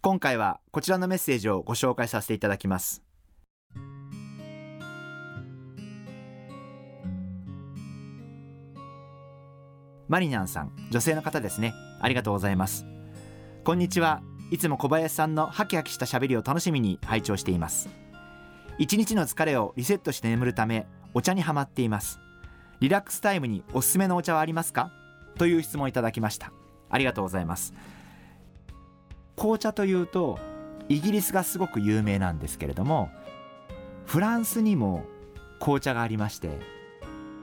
今回はこちらのメッセージをご紹介させていただきます。マリナンさん女性の方ですね。ありがとうございます。こんにちは。いつも小林さんのハキハキした喋りを楽しみに拝聴しています。一日の疲れをリセットして眠るためお茶にはまっています。リラックスタイムにおすすめのお茶はありますか？という質問いただきました。ありがとうございます。紅茶というとイギリスがすごく有名なんですけれどもフランスにも紅茶がありまして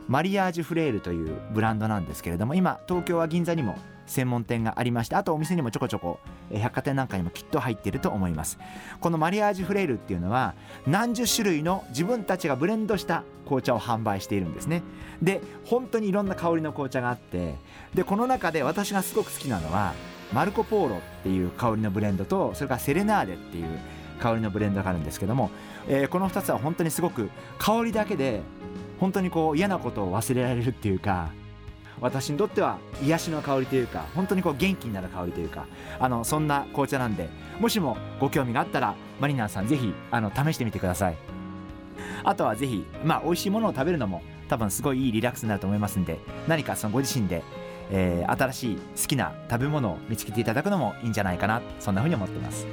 マリアージュフレールというブランドなんですけれども今東京は銀座にも専門店がありましてあとお店にもちょこちょこ百貨店なんかにもきっと入っていると思います。このマリアージュフレールっていうのは何十種類の自分たちがブレンドした紅茶を販売しているんですね。で本当にいろんな香りの紅茶があってでこの中で私がすごく好きなのはマルコ・ポーロっていう香りのブレンドとそれからセレナーデっていう香りのブレンドがあるんですけども、えー、この2つは本当にすごく香りだけで本当にこう嫌なことを忘れられるっていうか私にとっては癒しの香りというか本当にこう元気になる香りというかあのそんな紅茶なんでもしもご興味があったらマリナーさんぜひあの試してみてください。あとはぜひまあ美味しいものを食べるのも多分すごいいいリラックスになると思いますんで何かそのご自身で、えー、新しい好きな食べ物を見つけていただくのもいいんじゃないかなそんなふうに思ってます。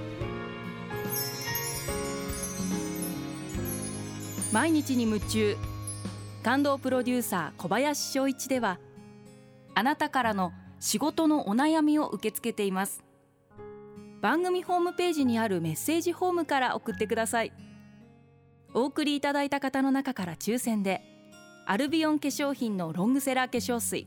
毎日に夢中感動プロデューサー小林翔一ではあなたからの仕事のお悩みを受け付けています。番組ホームページにあるメッセージホームから送ってください。お送りいただいた方の中から抽選でアルビオン化粧品のロングセラー化粧水。